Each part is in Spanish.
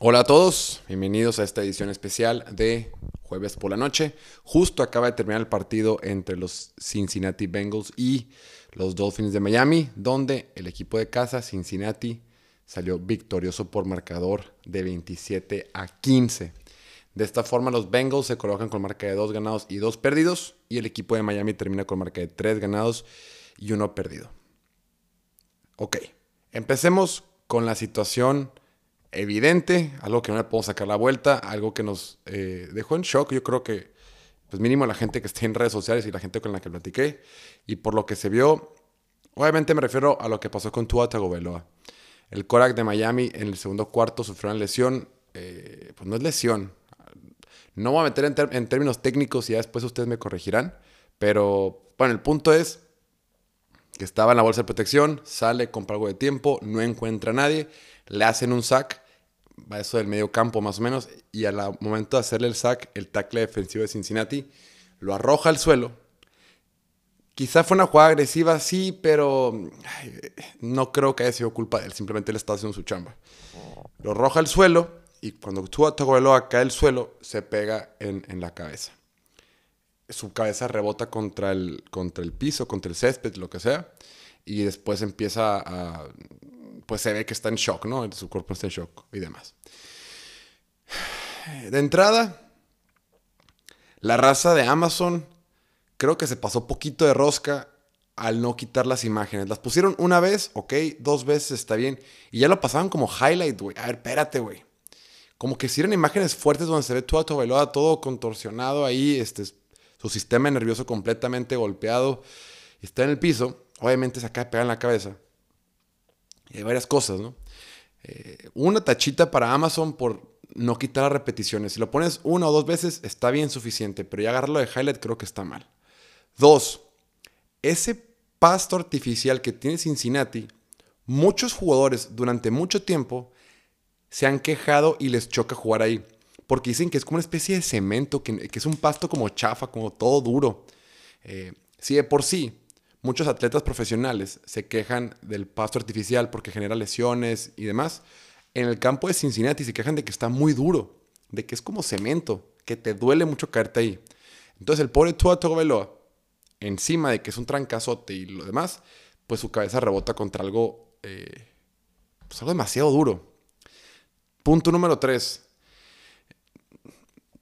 Hola a todos, bienvenidos a esta edición especial de jueves por la noche. Justo acaba de terminar el partido entre los Cincinnati Bengals y los Dolphins de Miami, donde el equipo de casa, Cincinnati, salió victorioso por marcador de 27 a 15. De esta forma los Bengals se colocan con marca de 2 ganados y 2 perdidos y el equipo de Miami termina con marca de 3 ganados y 1 perdido. Ok, empecemos con la situación evidente, algo que no le podemos sacar la vuelta, algo que nos eh, dejó en shock, yo creo que, pues mínimo la gente que esté en redes sociales y la gente con la que platiqué, y por lo que se vio, obviamente me refiero a lo que pasó con Tua Tagovailoa. El Korak de Miami en el segundo cuarto sufrió una lesión, eh, pues no es lesión, no voy a meter en, en términos técnicos y ya después ustedes me corregirán, pero bueno, el punto es que estaba en la bolsa de protección, sale, compra algo de tiempo, no encuentra a nadie, le hacen un sack, va eso del medio campo más o menos, y al momento de hacerle el sack, el tackle defensivo de Cincinnati lo arroja al suelo. Quizá fue una jugada agresiva, sí, pero no creo que haya sido culpa de él, simplemente él estaba haciendo su chamba. Lo arroja al suelo y cuando Tua Tagovailoa cae al suelo, se pega en, en la cabeza su cabeza rebota contra el, contra el piso, contra el césped, lo que sea, y después empieza a, pues se ve que está en shock, ¿no? Su cuerpo está en shock y demás. De entrada, la raza de Amazon creo que se pasó poquito de rosca al no quitar las imágenes. Las pusieron una vez, ok, dos veces está bien, y ya lo pasaban como highlight, güey. A ver, espérate, güey. Como que si eran imágenes fuertes donde se ve todo Tobeloa todo contorsionado ahí, este, su sistema nervioso completamente golpeado, está en el piso, obviamente se acaba de pegar en la cabeza. Hay varias cosas, ¿no? Eh, una tachita para Amazon por no quitar las repeticiones. Si lo pones una o dos veces, está bien suficiente, pero ya agarrarlo de highlight creo que está mal. Dos, ese pasto artificial que tiene Cincinnati, muchos jugadores durante mucho tiempo se han quejado y les choca jugar ahí. Porque dicen que es como una especie de cemento, que, es un pasto como chafa, como todo duro. Eh, si de por sí muchos atletas profesionales se quejan del pasto artificial porque genera lesiones y demás, en el campo de Cincinnati se quejan de que está muy duro, de que es como cemento, que te duele mucho caerte ahí. Entonces el pobre Tua Tagovailoa, encima de que es un trancazote y lo demás, pues su cabeza rebota contra algo, eh, pues algo demasiado duro. Punto número 3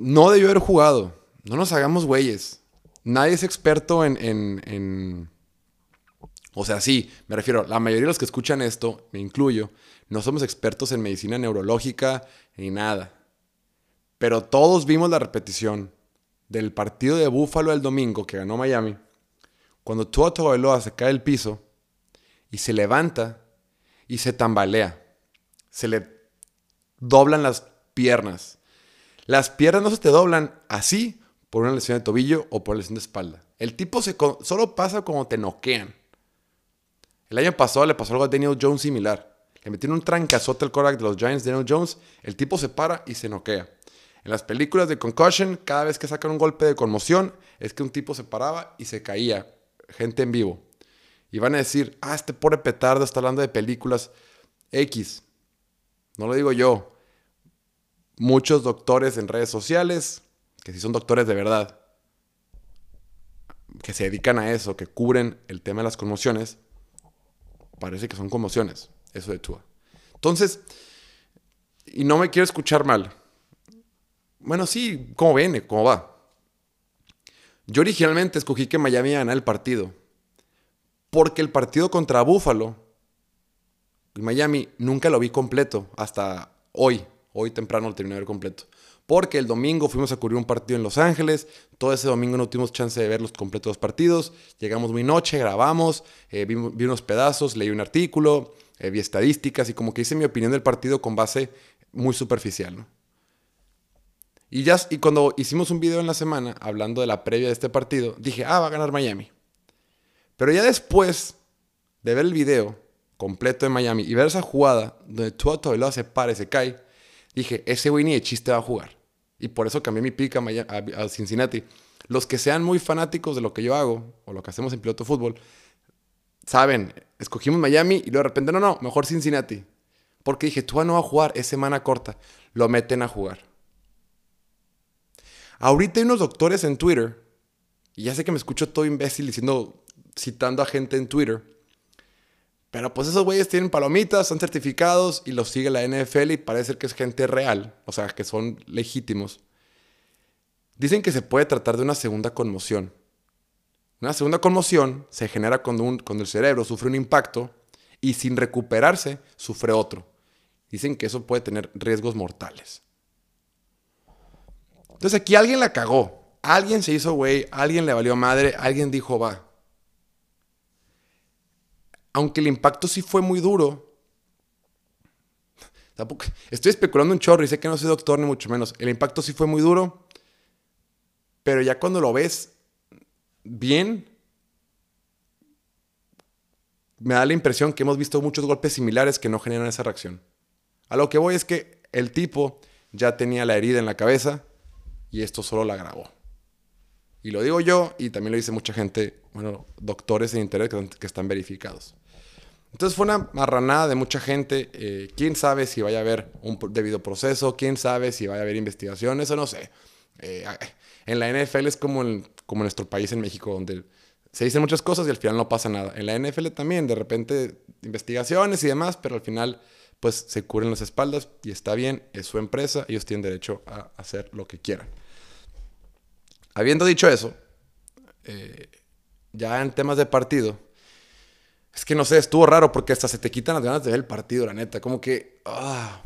no debió haber jugado. No nos hagamos güeyes. Nadie es experto en, en, O sea, sí, me refiero, la mayoría de los que escuchan esto, me incluyo, no somos expertos en medicina neurológica ni nada. Pero todos vimos la repetición del partido de Búfalo el domingo que ganó Miami, cuando Tua Tagovailoa se cae del piso y se levanta y se tambalea. Se le doblan las piernas las piernas no se te doblan así por una lesión de tobillo o por una lesión de espalda. El tipo se, solo pasa como te noquean. El año pasado le pasó algo a Daniel Jones similar. Le metieron un trancazote al quarterback de los Giants, Daniel Jones. El tipo se para y se noquea. En las películas de Concussion, cada vez que sacan un golpe de conmoción, es que un tipo se paraba y se caía. Gente en vivo. Y van a decir, ah, este pobre petardo está hablando de películas X. No lo digo yo muchos doctores en redes sociales, que si son doctores de verdad, que se dedican a eso, que cubren el tema de las conmociones, parece que son conmociones, eso de Tua. Entonces, y no me quiero escuchar mal. Bueno, sí, ¿cómo viene? ¿Cómo va? Yo originalmente escogí que Miami ganara el partido. Porque el partido contra Buffalo Miami nunca lo vi completo hasta hoy, Hoy temprano lo terminé de ver completo. Porque el domingo fuimos a cubrir un partido en Los Ángeles. Todo ese domingo no tuvimos chance de ver los completos partidos. Llegamos muy noche, grabamos, eh, vi, unos pedazos, leí un artículo, eh, vi estadísticas y como que hice mi opinión del partido con base muy superficial. Y, ya, y cuando hicimos un video en la semana hablando de la previa de este partido, dije, ah, va a ganar Miami. Pero ya después de ver el video completo de Miami y ver esa jugada donde Tua Tagovailoa se para y se cae, dije, ese güey de chiste va a jugar. Y por eso cambié mi pica a, Cincinnati. Los que sean muy fanáticos de lo que yo hago, o lo que hacemos en piloto fútbol, saben, escogimos Miami y luego de repente, no, no, mejor Cincinnati. Porque dije, Tua no va a jugar, es semana corta. Lo meten a jugar. Ahorita hay unos doctores en Twitter, y ya sé que me escucho todo imbécil diciendo, citando a gente en Twitter, pero pues esos güeyes tienen palomitas, son certificados y los sigue la NFL y parece que es gente real, o sea, que son legítimos. Dicen que se puede tratar de una segunda conmoción. Una segunda conmoción se genera cuando, un, cuando el cerebro sufre un impacto y sin recuperarse sufre otro. Dicen que eso puede tener riesgos mortales. Entonces aquí alguien la cagó. Alguien se hizo güey, alguien le valió madre, alguien dijo va. Aunque el impacto sí fue muy duro. estoy especulando un chorro y sé que no soy doctor ni mucho menos. El impacto sí fue muy duro. Pero ya cuando lo ves bien, me da la impresión que hemos visto muchos golpes similares que no generan esa reacción. A lo que voy es que el tipo ya tenía la herida en la cabeza y esto solo la grabó. Y lo digo yo y también lo dice mucha gente, bueno, doctores en internet que, están verificados. Entonces fue una marranada de mucha gente. Eh, ¿Quién sabe si vaya a haber un debido proceso? ¿Quién sabe si vaya a haber investigación? Eso no sé. Eh, en la NFL es como en, como nuestro país en México, donde se dicen muchas cosas y al final no pasa nada. En la NFL también, de repente, investigaciones y demás, pero al final, pues se cubren las espaldas y está bien, es su empresa, ellos tienen derecho a hacer lo que quieran. Habiendo dicho eso, eh, ya en temas de partido, es que no sé, estuvo raro porque hasta se te quitan las ganas de ver el partido, la neta. Como que. Ah,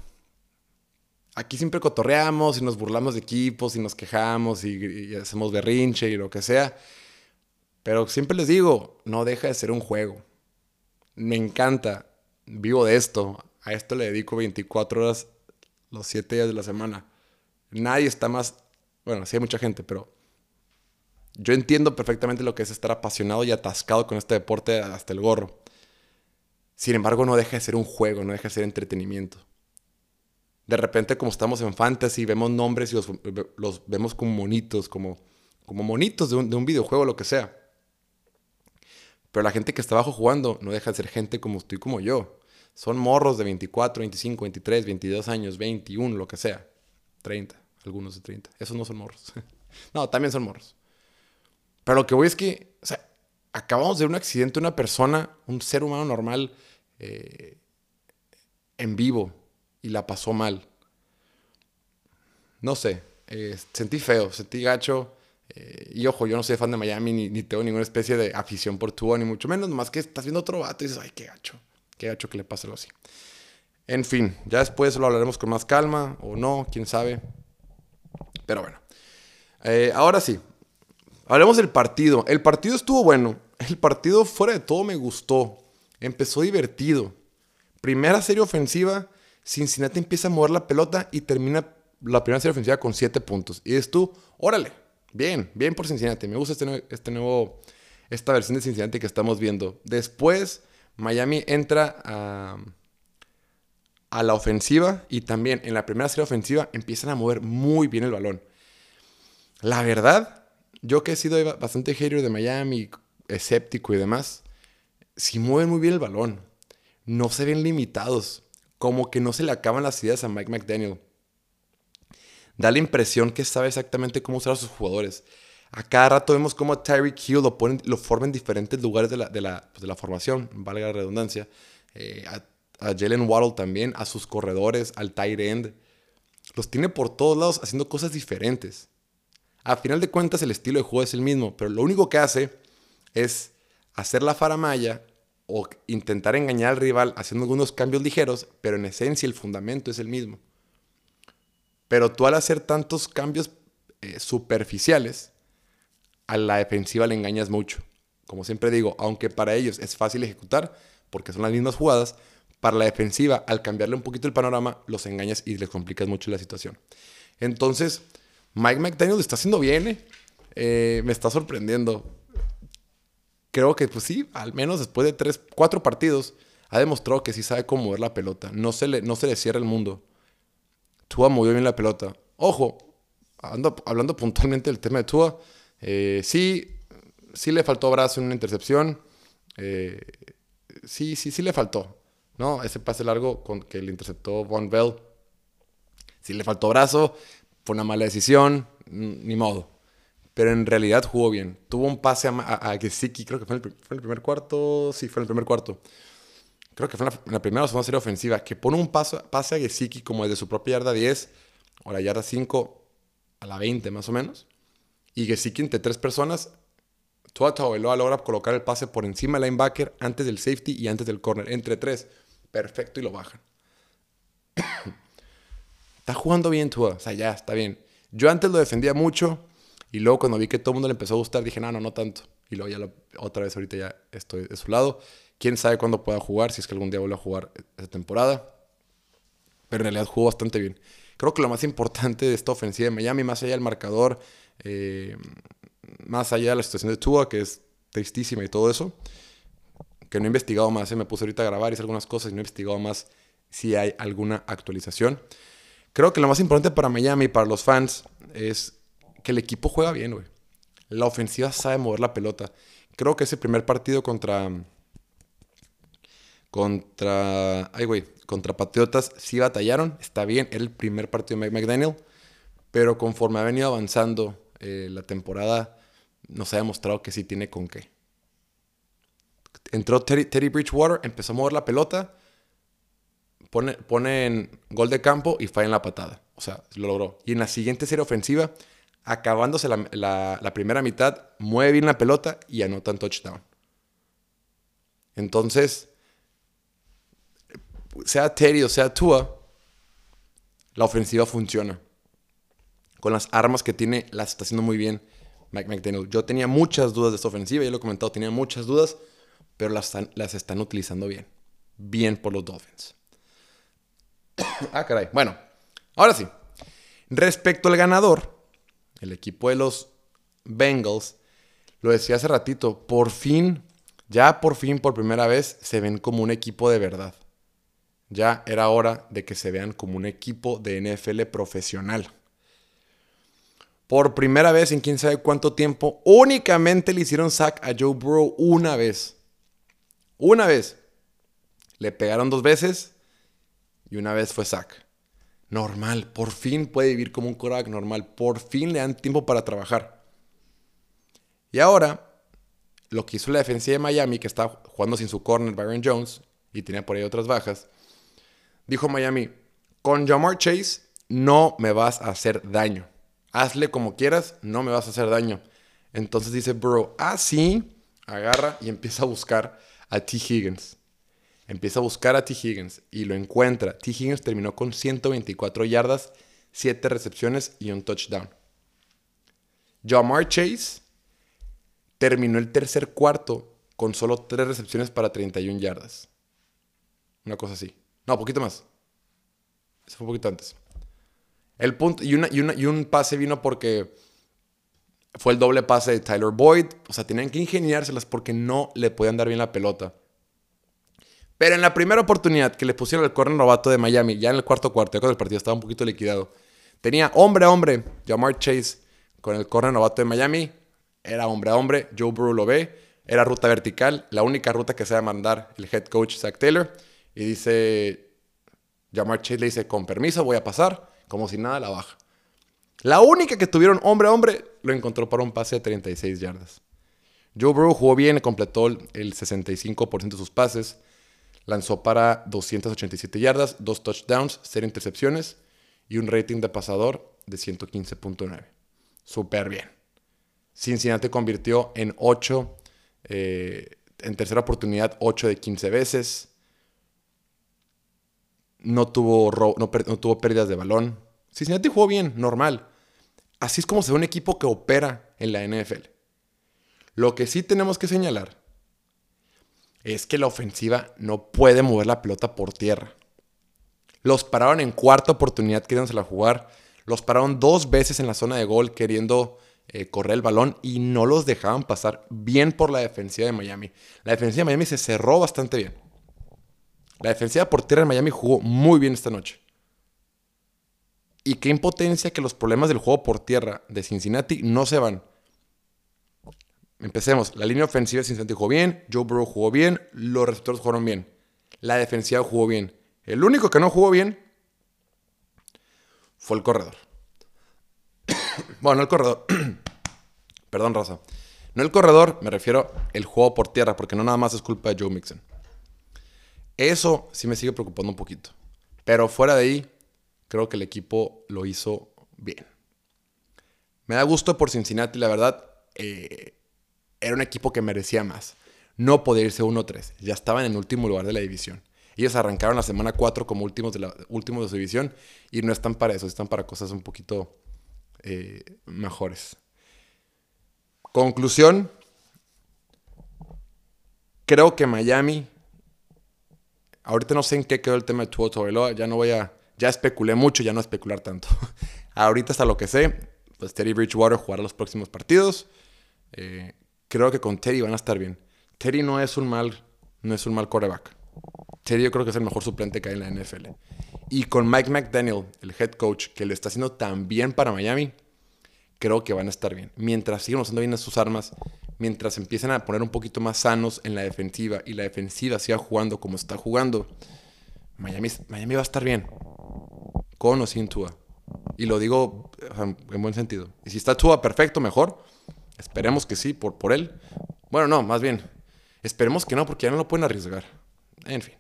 aquí siempre cotorreamos y nos burlamos de equipos y nos quejamos y, hacemos berrinche y lo que sea. Pero siempre les digo, no deja de ser un juego. Me encanta. Vivo de esto. A esto le dedico 24 horas los 7 días de la semana. Nadie está más. Bueno, sí hay mucha gente, pero yo entiendo perfectamente lo que es estar apasionado y atascado con este deporte hasta el gorro. Sin embargo, no deja de ser un juego, no deja de ser entretenimiento. De repente, como estamos en fantasy, vemos nombres y los, vemos como monitos, como, como monitos de un, de un videojuego, lo que sea. Pero la gente que está abajo jugando no deja de ser gente como tú como yo. Son morros de 24, 25, 23, 22 años, 21, lo que sea. 30, algunos de 30. Esos no son morros. no, también son morros. Pero lo que voy es que, o sea, acabamos de un accidente, una persona, un ser humano normal, eh, en vivo, y la pasó mal. No sé, eh, sentí feo, sentí gacho. Eh, y ojo, yo no soy fan de Miami, ni, tengo ninguna especie de afición por Tua, ni mucho menos. Más que estás viendo otro vato y dices, ay, qué gacho, qué gacho que le pase algo así. En fin, ya después lo hablaremos con más calma, o no, quién sabe. Pero bueno. ahora sí, Hablemos del partido. El partido estuvo bueno. El partido fuera de todo me gustó. Empezó divertido. Primera serie ofensiva, Cincinnati empieza a mover la pelota y termina la primera serie ofensiva con 7 puntos. Y es tú, órale, bien, bien por Cincinnati. Me gusta este, este, nuevo, esta versión de Cincinnati que estamos viendo. Después, Miami entra a, a la ofensiva y también en la primera serie ofensiva empiezan a mover muy bien el balón. La verdad, yo que he sido bastante hater de Miami, escéptico y demás, si mueven muy bien el balón, no se ven limitados, como que no se le acaban las ideas a Mike McDaniel. Da la impresión que sabe exactamente cómo usar a sus jugadores. A cada rato vemos cómo a Tyreek Hill lo, ponen, lo forma en diferentes lugares de la, de la, pues de la formación, valga la redundancia. Eh, a, a Jalen Waddle también, a sus corredores, al tight end. Los tiene por todos lados haciendo cosas diferentes. A final de cuentas el estilo de juego es el mismo, pero lo único que hace es hacer la faramaya o intentar engañar al rival haciendo algunos cambios ligeros, pero en esencia el fundamento es el mismo. Pero tú al hacer tantos cambios eh, superficiales, a la defensiva le engañas mucho. Como siempre digo, aunque para ellos es fácil ejecutar, porque son las mismas jugadas, para la defensiva, al cambiarle un poquito el panorama, los engañas y les complicas mucho la situación. Entonces, Mike McDaniel está haciendo bien, ¿eh? ¿eh? me está sorprendiendo. Creo que, pues sí, al menos después de tres, cuatro partidos, ha demostrado que sí sabe cómo mover la pelota. No se le, no se le cierra el mundo. Tua movió bien la pelota. Ojo, hablando puntualmente del tema de Tua, eh, sí, sí le faltó brazo en una intercepción. Eh, sí, sí, sí le faltó. ¿no? Ese pase largo con que le interceptó Von Bell. Si le faltó brazo, fue una mala decisión, ni modo. Pero en realidad jugó bien. Tuvo un pase a, a, Gesicki, creo que fue en, el, primer cuarto. Sí, fue en el primer cuarto. Creo que fue en la, primera o segunda serie ofensiva. Que pone un paso, pase a Gesicki como desde su propia yarda 10 o la yarda 5 a la 20 más o menos. Y Gesicki entre tres personas Tua Tagovailoa logra colocar el pase por encima del linebacker antes del safety y antes del corner. Entre tres. Perfecto y lo bajan. está jugando bien Tua. O sea, ya, está bien. Yo antes lo defendía mucho y luego cuando vi que todo el mundo le empezó a gustar dije, no, no, no tanto. Y luego ya otra vez ahorita ya estoy de su lado. Quién sabe cuándo pueda jugar, si es que algún día vuelva a jugar esa temporada. Pero en realidad jugó bastante bien. Creo que lo más importante de esta ofensiva de Miami, más allá del marcador, eh, más allá de la situación de Tua, que es tristísima y todo eso, que no he investigado más, ¿eh? me puse ahorita a grabar hice algunas cosas y no he investigado más si hay alguna actualización. Creo que lo más importante para Miami y para los fans es que el equipo juega bien, güey. La ofensiva sabe mover la pelota. Creo que ese primer partido contra. Contra. Ay, güey. Contra Patriotas sí batallaron. Está bien. Era el primer partido de McDaniel. Pero conforme ha venido avanzando eh, la temporada, nos ha demostrado que sí tiene con qué. Entró Teddy, Bridgewater, empezó a mover la pelota, pone, pone en gol de campo y falla en la patada. O sea, lo logró. Y en la siguiente serie ofensiva, acabándose la, primera mitad, mueve bien la pelota y anota un touchdown. Entonces, sea Teddy o sea Tua, la ofensiva funciona. Con las armas que tiene, las está haciendo muy bien. Mike McDaniel. Yo tenía muchas dudas de esta ofensiva, ya lo he comentado, tenía muchas dudas, pero las las están utilizando bien. Bien por los Dolphins. ah, caray. Bueno, ahora sí. Respecto al ganador, el equipo de los Bengals, lo decía hace ratito, por fin, ya por fin, por primera vez, se ven como un equipo de verdad. Ya era hora de que se vean como un equipo de NFL profesional por primera vez en quién sabe cuánto tiempo, únicamente le hicieron sack a Joe Burrow una vez. Una vez. Le pegaron dos veces y una vez fue sack. Normal, por fin puede vivir como un quarterback normal, por fin le dan tiempo para trabajar. Y ahora, lo que hizo la defensiva de Miami, que está jugando sin su corner Byron Jones y tenía por ahí otras bajas, dijo Miami, con Jamar Chase no me vas a hacer daño hazle como quieras, no me vas a hacer daño. Entonces dice Burrow, ah, sí, agarra y empieza a buscar a T. Higgins. Empieza a buscar a T. Higgins y lo encuentra. T. Higgins terminó con 124 yardas, 7 recepciones y un touchdown. Jamar Chase terminó el tercer cuarto con solo 3 recepciones para 31 yardas. Una cosa así. No, poquito más. Eso fue un poquito antes. El punto, y, una, y, un pase vino porque fue el doble pase de Tyler Boyd. O sea, tenían que ingeniárselas porque no le podían dar bien la pelota. Pero en la primera oportunidad que le pusieron el corner novato de Miami, ya en el cuarto cuarto, cuando el partido estaba un poquito liquidado, tenía hombre a hombre, Jamar Chase con el corner novato de Miami. Era hombre a hombre, Joe Burrow lo ve. Era ruta vertical, la única ruta que se va a mandar el head coach Zach Taylor. Y dice, Jamar Chase le dice, con permiso, voy a pasar como si nada la baja. La única que tuvieron hombre a hombre lo encontró para un pase de 36 yardas. Joe Burrow jugó bien, completó el 65% de sus pases, lanzó para 287 yardas, dos touchdowns, cero intercepciones y un rating de pasador de 115.9. Súper bien. Cincinnati convirtió en 8, eh, en tercera oportunidad 8 de 15 veces no tuvo, no, tuvo pérdidas de balón. Cincinnati jugó bien, normal. Así es como se ve un equipo que opera en la NFL. Lo que sí tenemos que señalar es que la ofensiva no puede mover la pelota por tierra. Los pararon en cuarta oportunidad la jugar. Los pararon dos veces en la zona de gol queriendo eh, correr el balón y no los dejaban pasar bien por la defensiva de Miami. La defensiva de Miami se cerró bastante bien. La defensiva por tierra de Miami jugó muy bien esta noche. Y qué impotencia que los problemas del juego por tierra de Cincinnati no se van. Empecemos. La línea ofensiva Cincinnati jugó bien, Joe Burrow jugó bien, los receptores jugaron bien. La defensiva jugó bien. El único que no jugó bien fue el corredor. bueno, el corredor. Perdón, Raza. No el corredor, me refiero el juego por tierra, porque no nada más es culpa de Joe Mixon. Eso sí me sigue preocupando un poquito. Pero fuera de ahí, creo que el equipo lo hizo bien. Me da gusto por Cincinnati, la verdad. Eh, era un equipo que merecía más. No podía irse 1-3. Ya estaban en último lugar de la división. Ellos arrancaron la semana 4 como últimos de, la, de su división y no están para eso, están para cosas un poquito eh, mejores. Conclusión. Creo que Miami. Ahorita no sé en qué quedó el tema de Tua Tagovailoa. Ya no voy a. Ya especulé mucho, ya no especular tanto. Ahorita hasta lo que sé, pues Teddy Bridgewater jugará los próximos partidos. Eh, creo que con Teddy van a estar bien. Teddy no es un mal, no es un mal quarterback. Teddy yo creo que es el mejor suplente que hay en la NFL. Y con Mike McDaniel, el head coach, que le está haciendo tan bien para Miami, creo que van a estar bien. Mientras sigan usando bien sus armas, mientras empiecen a poner un poquito más sanos en la defensiva y la defensiva siga jugando como está jugando, Miami, Miami va a estar bien. Con o sin Tua. Y lo digo en buen sentido. Y si está Tua perfecto, mejor. Esperemos que sí, por, por él. Bueno, no, más bien. Esperemos que no, porque ya no lo pueden arriesgar. En fin.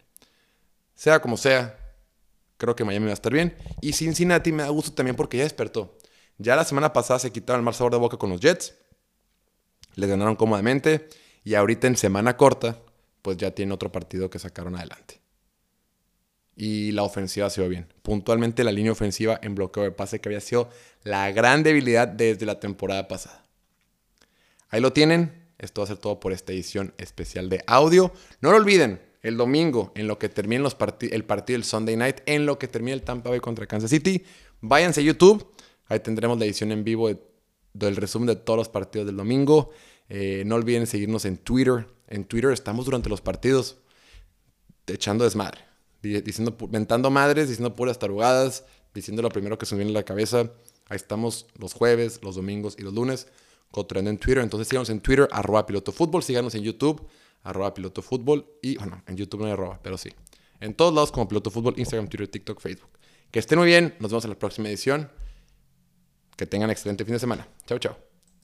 Sea como sea, creo que Miami va a estar bien. Y Cincinnati me da gusto también porque ya despertó. Ya la semana pasada se quitaron el mal sabor de boca con los Jets. Les ganaron cómodamente. Y ahorita en semana corta, pues ya tiene otro partido que sacaron adelante. Y la ofensiva se ve bien. Puntualmente la línea ofensiva en bloqueo de pase que había sido la gran debilidad desde la temporada pasada. Ahí lo tienen. Esto va a ser todo por esta edición especial de audio. No lo olviden, el domingo, en lo que termine los el partido del Sunday Night, en lo que termine el Tampa Bay contra Kansas City, váyanse a YouTube. Ahí tendremos la edición en vivo del resumen de todos los partidos del domingo. Eh, no olviden seguirnos en Twitter. En Twitter estamos durante los partidos echando desmadre, diciendo, mentando madres, diciendo puras tarugadas, diciendo lo primero que se viene a la cabeza. Ahí estamos los jueves, los domingos y los lunes, contando en Twitter. Entonces síganos en Twitter, arroba piloto fútbol, síganos en YouTube arroba piloto fútbol y, bueno, en YouTube no hay arroba, pero sí. En todos lados como piloto fútbol, Instagram, Twitter, TikTok, Facebook. Que estén muy bien, nos vemos en la próxima edición. Que tengan excelente fin de semana. Chao, chao.